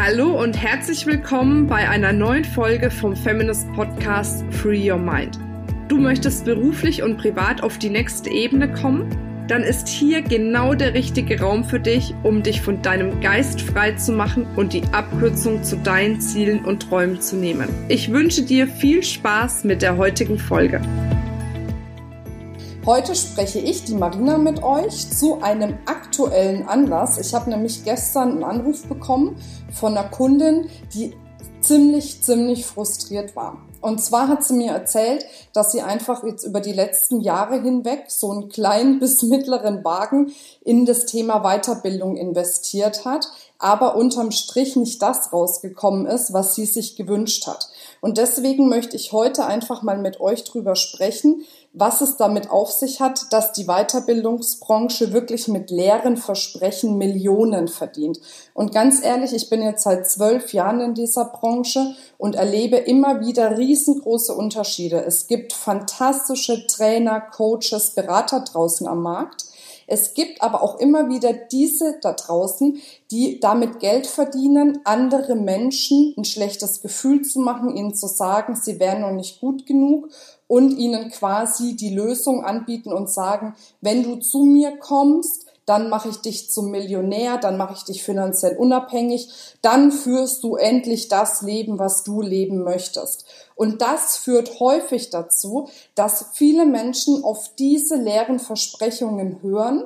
Hallo und herzlich willkommen bei einer neuen Folge vom Feminist Podcast Free Your Mind. Du möchtest beruflich und privat auf die nächste Ebene kommen? Dann ist hier genau der richtige Raum für dich, um dich von deinem Geist frei zu machen und die Abkürzung zu deinen Zielen und Träumen zu nehmen. Ich wünsche dir viel Spaß mit der heutigen Folge. Heute spreche ich, die Marina, mit euch zu einem aktuellen Anlass. Ich habe nämlich gestern einen Anruf bekommen von einer Kundin, die ziemlich, ziemlich frustriert war. Und zwar hat sie mir erzählt, dass sie einfach jetzt über die letzten Jahre hinweg so einen kleinen bis mittleren Wagen in das Thema Weiterbildung investiert hat, aber unterm Strich nicht das rausgekommen ist, was sie sich gewünscht hat. Und deswegen möchte ich heute einfach mal mit euch drüber sprechen, was es damit auf sich hat, dass die Weiterbildungsbranche wirklich mit leeren Versprechen Millionen verdient. Und ganz ehrlich, ich bin jetzt seit zwölf Jahren in dieser Branche und erlebe immer wieder riesengroße Unterschiede. Es gibt fantastische Trainer, Coaches, Berater draußen am Markt. Es gibt aber auch immer wieder diese da draußen, die damit Geld verdienen, andere Menschen ein schlechtes Gefühl zu machen, ihnen zu sagen, sie wären noch nicht gut genug und ihnen quasi die Lösung anbieten und sagen, wenn du zu mir kommst, dann mache ich dich zum Millionär, dann mache ich dich finanziell unabhängig, dann führst du endlich das Leben, was du leben möchtest. Und das führt häufig dazu, dass viele Menschen auf diese leeren Versprechungen hören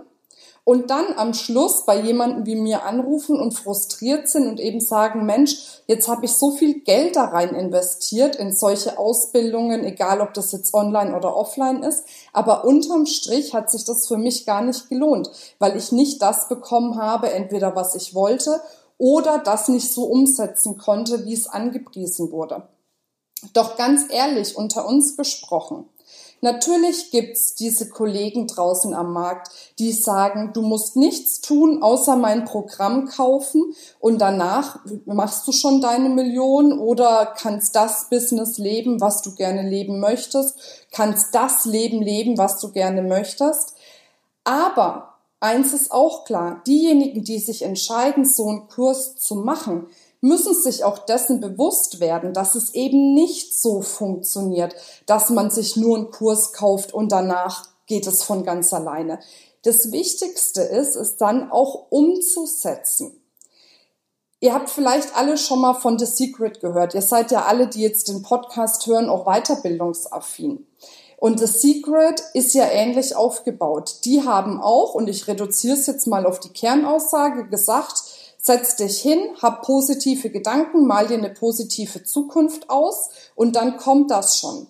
und dann am Schluss bei jemandem wie mir anrufen und frustriert sind und eben sagen, Mensch, jetzt habe ich so viel Geld da rein investiert in solche Ausbildungen, egal ob das jetzt online oder offline ist, aber unterm Strich hat sich das für mich gar nicht gelohnt, weil ich nicht das bekommen habe, entweder was ich wollte oder das nicht so umsetzen konnte, wie es angepriesen wurde. Doch ganz ehrlich, unter uns gesprochen, Natürlich gibt's diese Kollegen draußen am Markt, die sagen, du musst nichts tun, außer mein Programm kaufen und danach machst du schon deine Million oder kannst das Business leben, was du gerne leben möchtest, kannst das Leben leben, was du gerne möchtest. Aber eins ist auch klar, diejenigen, die sich entscheiden, so einen Kurs zu machen, müssen sich auch dessen bewusst werden, dass es eben nicht so funktioniert, dass man sich nur einen Kurs kauft und danach geht es von ganz alleine. Das Wichtigste ist, es dann auch umzusetzen. Ihr habt vielleicht alle schon mal von The Secret gehört. Ihr seid ja alle, die jetzt den Podcast hören, auch weiterbildungsaffin. Und The Secret ist ja ähnlich aufgebaut. Die haben auch, und ich reduziere es jetzt mal auf die Kernaussage, gesagt, Setz dich hin, hab positive Gedanken, mal dir eine positive Zukunft aus und dann kommt das schon.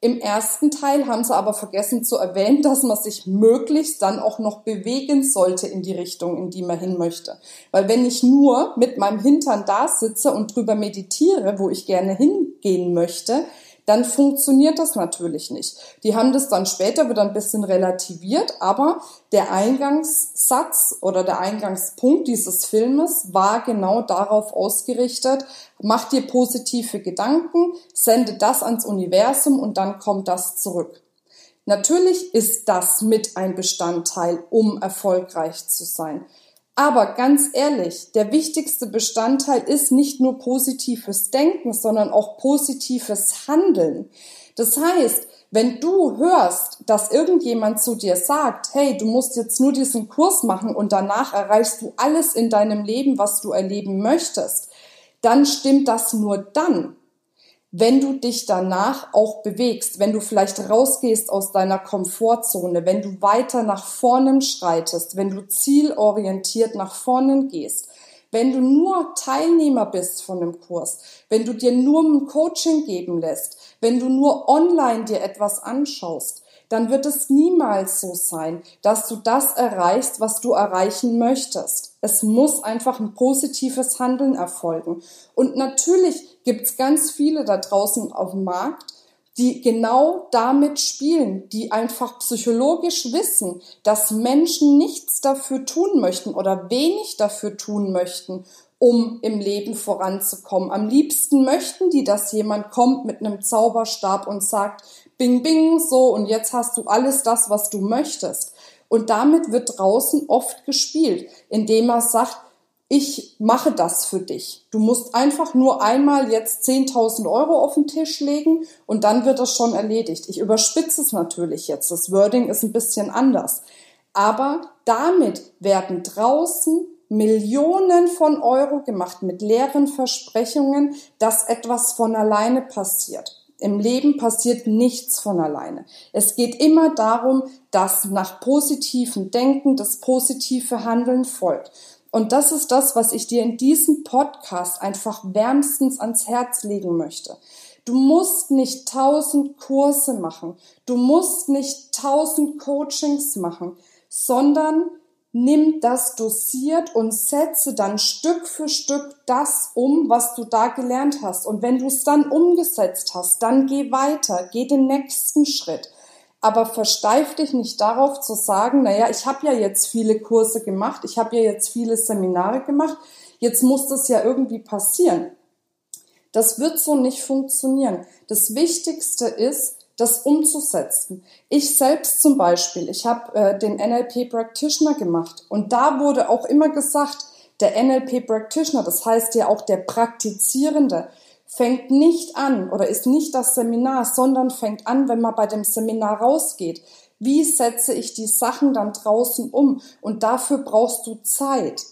Im ersten Teil haben sie aber vergessen zu erwähnen, dass man sich möglichst dann auch noch bewegen sollte in die Richtung, in die man hin möchte. Weil wenn ich nur mit meinem Hintern da sitze und drüber meditiere, wo ich gerne hingehen möchte, dann funktioniert das natürlich nicht. Die haben das dann später wieder ein bisschen relativiert, aber der Eingangssatz oder der Eingangspunkt dieses Filmes war genau darauf ausgerichtet, mach dir positive Gedanken, sende das ans Universum und dann kommt das zurück. Natürlich ist das mit ein Bestandteil, um erfolgreich zu sein. Aber ganz ehrlich, der wichtigste Bestandteil ist nicht nur positives Denken, sondern auch positives Handeln. Das heißt, wenn du hörst, dass irgendjemand zu dir sagt, hey, du musst jetzt nur diesen Kurs machen und danach erreichst du alles in deinem Leben, was du erleben möchtest, dann stimmt das nur dann, wenn du dich danach auch bewegst, wenn du vielleicht rausgehst aus deiner Komfortzone, wenn du weiter nach vorne schreitest, wenn du zielorientiert nach vorne gehst, wenn du nur Teilnehmer bist von dem Kurs, wenn du dir nur ein Coaching geben lässt, wenn du nur online dir etwas anschaust, dann wird es niemals so sein, dass du das erreichst, was du erreichen möchtest. Es muss einfach ein positives Handeln erfolgen. Und natürlich gibt es ganz viele da draußen auf dem Markt, die genau damit spielen, die einfach psychologisch wissen, dass Menschen nichts dafür tun möchten oder wenig dafür tun möchten, um im Leben voranzukommen. Am liebsten möchten die, dass jemand kommt mit einem Zauberstab und sagt, bing, bing, so, und jetzt hast du alles das, was du möchtest. Und damit wird draußen oft gespielt, indem er sagt, ich mache das für dich. Du musst einfach nur einmal jetzt 10.000 Euro auf den Tisch legen und dann wird das schon erledigt. Ich überspitze es natürlich jetzt. Das Wording ist ein bisschen anders. Aber damit werden draußen Millionen von Euro gemacht mit leeren Versprechungen, dass etwas von alleine passiert. Im Leben passiert nichts von alleine. Es geht immer darum, dass nach positivem Denken das positive Handeln folgt. Und das ist das, was ich dir in diesem Podcast einfach wärmstens ans Herz legen möchte. Du musst nicht tausend Kurse machen. Du musst nicht tausend Coachings machen, sondern nimm das dosiert und setze dann Stück für Stück das um, was du da gelernt hast. Und wenn du es dann umgesetzt hast, dann geh weiter, geh den nächsten Schritt aber versteif dich nicht darauf zu sagen, naja, ich habe ja jetzt viele Kurse gemacht, ich habe ja jetzt viele Seminare gemacht, jetzt muss das ja irgendwie passieren. Das wird so nicht funktionieren. Das Wichtigste ist, das umzusetzen. Ich selbst zum Beispiel, ich habe äh, den NLP Practitioner gemacht und da wurde auch immer gesagt, der NLP Practitioner, das heißt ja auch der Praktizierende, fängt nicht an oder ist nicht das Seminar, sondern fängt an, wenn man bei dem Seminar rausgeht. Wie setze ich die Sachen dann draußen um? Und dafür brauchst du Zeit.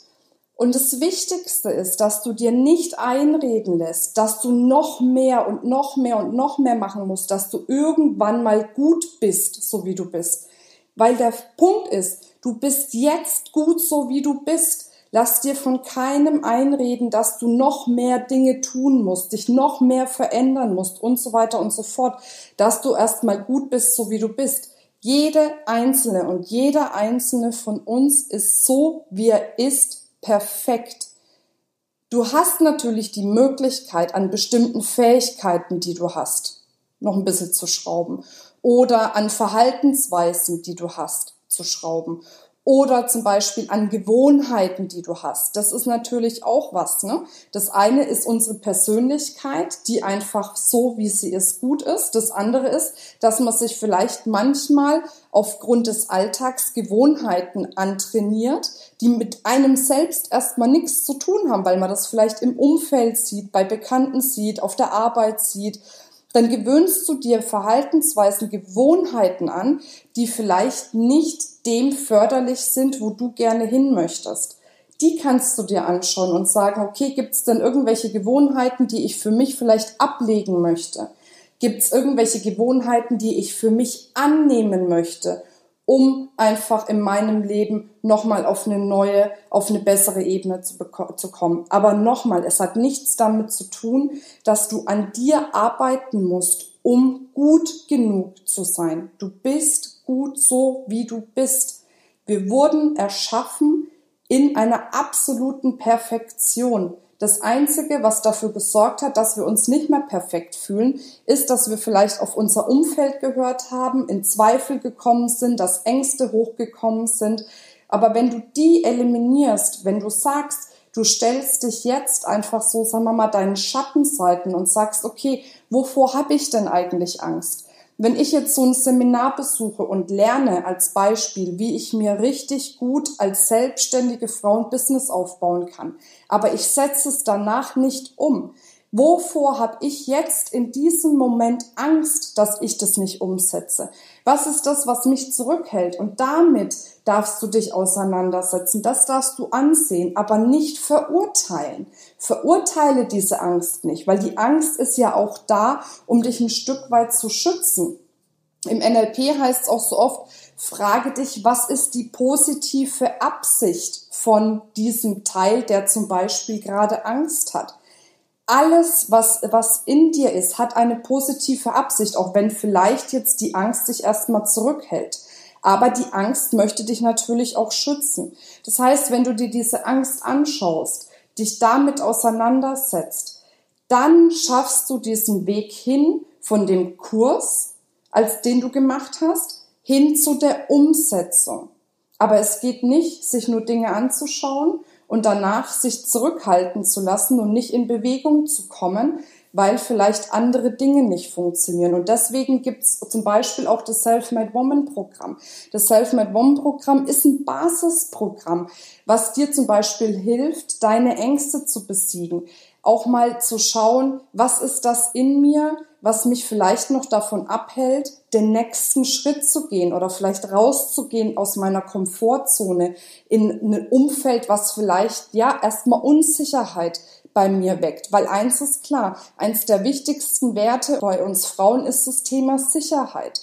Und das Wichtigste ist, dass du dir nicht einreden lässt, dass du noch mehr und noch mehr und noch mehr machen musst, dass du irgendwann mal gut bist, so wie du bist. Weil der Punkt ist, du bist jetzt gut, so wie du bist. Lass dir von keinem einreden, dass du noch mehr Dinge tun musst, dich noch mehr verändern musst und so weiter und so fort, dass du erstmal gut bist, so wie du bist. Jede einzelne und jeder einzelne von uns ist so, wie er ist, perfekt. Du hast natürlich die Möglichkeit, an bestimmten Fähigkeiten, die du hast, noch ein bisschen zu schrauben oder an Verhaltensweisen, die du hast, zu schrauben oder zum Beispiel an Gewohnheiten, die du hast. Das ist natürlich auch was. Ne? Das eine ist unsere Persönlichkeit, die einfach so, wie sie ist, gut ist. Das andere ist, dass man sich vielleicht manchmal aufgrund des Alltags Gewohnheiten antrainiert, die mit einem selbst erstmal nichts zu tun haben, weil man das vielleicht im Umfeld sieht, bei Bekannten sieht, auf der Arbeit sieht dann gewöhnst du dir Verhaltensweisen, Gewohnheiten an, die vielleicht nicht dem förderlich sind, wo du gerne hin möchtest. Die kannst du dir anschauen und sagen, okay, gibt es denn irgendwelche Gewohnheiten, die ich für mich vielleicht ablegen möchte? Gibt es irgendwelche Gewohnheiten, die ich für mich annehmen möchte? Um einfach in meinem Leben nochmal auf eine neue, auf eine bessere Ebene zu, zu kommen. Aber nochmal, es hat nichts damit zu tun, dass du an dir arbeiten musst, um gut genug zu sein. Du bist gut so, wie du bist. Wir wurden erschaffen in einer absoluten Perfektion. Das Einzige, was dafür gesorgt hat, dass wir uns nicht mehr perfekt fühlen, ist, dass wir vielleicht auf unser Umfeld gehört haben, in Zweifel gekommen sind, dass Ängste hochgekommen sind. Aber wenn du die eliminierst, wenn du sagst, du stellst dich jetzt einfach so, sagen wir mal, deinen Schattenseiten und sagst, okay, wovor habe ich denn eigentlich Angst? Wenn ich jetzt so ein Seminar besuche und lerne als Beispiel, wie ich mir richtig gut als selbstständige Frau ein Business aufbauen kann, aber ich setze es danach nicht um, Wovor habe ich jetzt in diesem Moment Angst, dass ich das nicht umsetze? Was ist das, was mich zurückhält? Und damit darfst du dich auseinandersetzen. Das darfst du ansehen, aber nicht verurteilen. Verurteile diese Angst nicht, weil die Angst ist ja auch da, um dich ein Stück weit zu schützen. Im NLP heißt es auch so oft, frage dich, was ist die positive Absicht von diesem Teil, der zum Beispiel gerade Angst hat alles, was, was in dir ist, hat eine positive Absicht, auch wenn vielleicht jetzt die Angst sich erstmal zurückhält. Aber die Angst möchte dich natürlich auch schützen. Das heißt, wenn du dir diese Angst anschaust, dich damit auseinandersetzt, dann schaffst du diesen Weg hin von dem Kurs, als den du gemacht hast, hin zu der Umsetzung. Aber es geht nicht, sich nur Dinge anzuschauen und danach sich zurückhalten zu lassen und nicht in Bewegung zu kommen, weil vielleicht andere Dinge nicht funktionieren. Und deswegen gibt's zum Beispiel auch das Self-Made Woman Programm. Das Self-Made Woman Programm ist ein Basisprogramm, was dir zum Beispiel hilft, deine Ängste zu besiegen. Auch mal zu schauen, was ist das in mir, was mich vielleicht noch davon abhält, den nächsten Schritt zu gehen oder vielleicht rauszugehen aus meiner Komfortzone in ein Umfeld, was vielleicht ja erstmal Unsicherheit bei mir weckt. Weil eins ist klar, eins der wichtigsten Werte bei uns Frauen ist das Thema Sicherheit.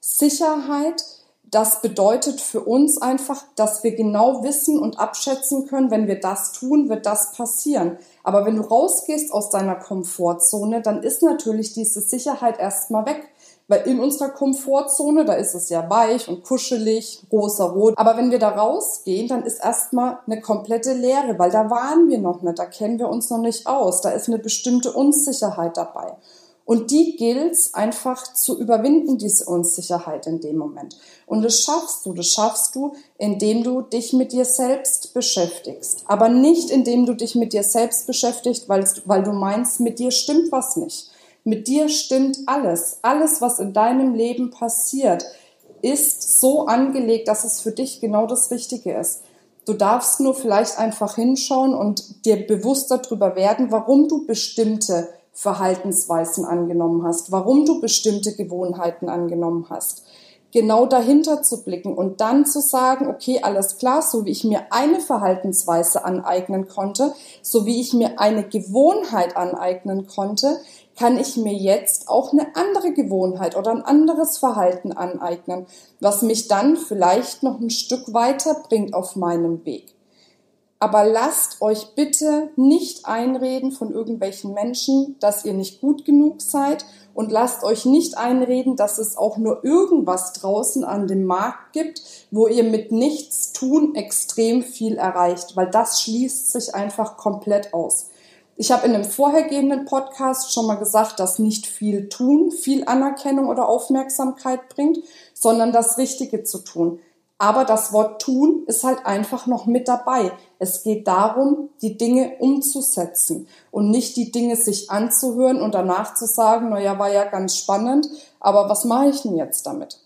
Sicherheit, das bedeutet für uns einfach, dass wir genau wissen und abschätzen können, wenn wir das tun, wird das passieren. Aber wenn du rausgehst aus deiner Komfortzone, dann ist natürlich diese Sicherheit erstmal weg. Weil in unserer Komfortzone, da ist es ja weich und kuschelig, rosa rot. Aber wenn wir da rausgehen, dann ist erstmal eine komplette Leere, weil da waren wir noch nicht, da kennen wir uns noch nicht aus. Da ist eine bestimmte Unsicherheit dabei. Und die gilt einfach zu überwinden, diese Unsicherheit in dem Moment. Und das schaffst du, das schaffst du, indem du dich mit dir selbst beschäftigst. Aber nicht indem du dich mit dir selbst beschäftigst, weil, du meinst, mit dir stimmt was nicht. Mit dir stimmt alles. Alles, was in deinem Leben passiert, ist so angelegt, dass es für dich genau das Richtige ist. Du darfst nur vielleicht einfach hinschauen und dir bewusst darüber werden, warum du bestimmte Verhaltensweisen angenommen hast, warum du bestimmte Gewohnheiten angenommen hast. Genau dahinter zu blicken und dann zu sagen, okay, alles klar, so wie ich mir eine Verhaltensweise aneignen konnte, so wie ich mir eine Gewohnheit aneignen konnte, kann ich mir jetzt auch eine andere Gewohnheit oder ein anderes Verhalten aneignen, was mich dann vielleicht noch ein Stück weiter bringt auf meinem Weg. Aber lasst euch bitte nicht einreden von irgendwelchen Menschen, dass ihr nicht gut genug seid und lasst euch nicht einreden, dass es auch nur irgendwas draußen an dem Markt gibt, wo ihr mit nichts tun extrem viel erreicht, weil das schließt sich einfach komplett aus. Ich habe in einem vorhergehenden Podcast schon mal gesagt, dass nicht viel tun, viel Anerkennung oder Aufmerksamkeit bringt, sondern das Richtige zu tun. Aber das Wort tun ist halt einfach noch mit dabei. Es geht darum, die Dinge umzusetzen und nicht die Dinge sich anzuhören und danach zu sagen, na ja, war ja ganz spannend, aber was mache ich denn jetzt damit?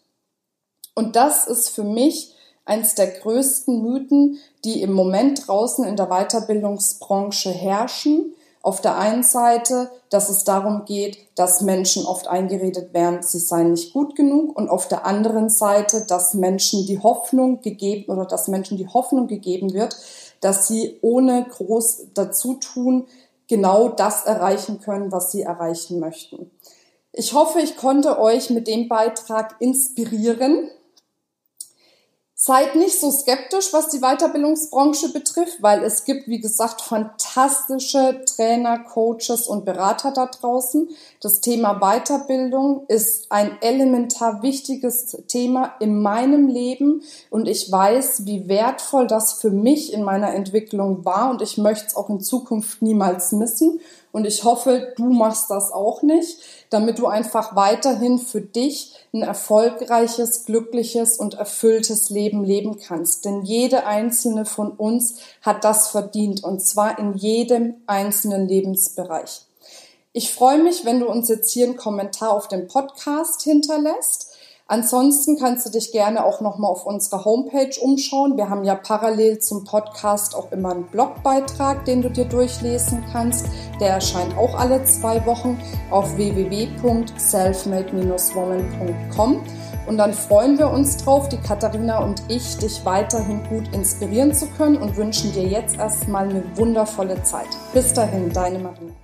Und das ist für mich eins der größten Mythen, die im Moment draußen in der Weiterbildungsbranche herrschen auf der einen Seite, dass es darum geht, dass Menschen oft eingeredet werden, sie seien nicht gut genug und auf der anderen Seite, dass Menschen die Hoffnung gegeben oder dass Menschen die Hoffnung gegeben wird, dass sie ohne groß dazu tun genau das erreichen können, was sie erreichen möchten. Ich hoffe, ich konnte euch mit dem Beitrag inspirieren, Seid nicht so skeptisch, was die Weiterbildungsbranche betrifft, weil es gibt, wie gesagt, fantastische Trainer, Coaches und Berater da draußen. Das Thema Weiterbildung ist ein elementar wichtiges Thema in meinem Leben und ich weiß, wie wertvoll das für mich in meiner Entwicklung war und ich möchte es auch in Zukunft niemals missen. Und ich hoffe, du machst das auch nicht, damit du einfach weiterhin für dich ein erfolgreiches, glückliches und erfülltes Leben leben kannst. Denn jede einzelne von uns hat das verdient und zwar in jedem einzelnen Lebensbereich. Ich freue mich, wenn du uns jetzt hier einen Kommentar auf dem Podcast hinterlässt. Ansonsten kannst du dich gerne auch nochmal auf unserer Homepage umschauen. Wir haben ja parallel zum Podcast auch immer einen Blogbeitrag, den du dir durchlesen kannst. Der erscheint auch alle zwei Wochen auf www.selfmade-woman.com. Und dann freuen wir uns drauf, die Katharina und ich, dich weiterhin gut inspirieren zu können und wünschen dir jetzt erstmal eine wundervolle Zeit. Bis dahin, deine Marina.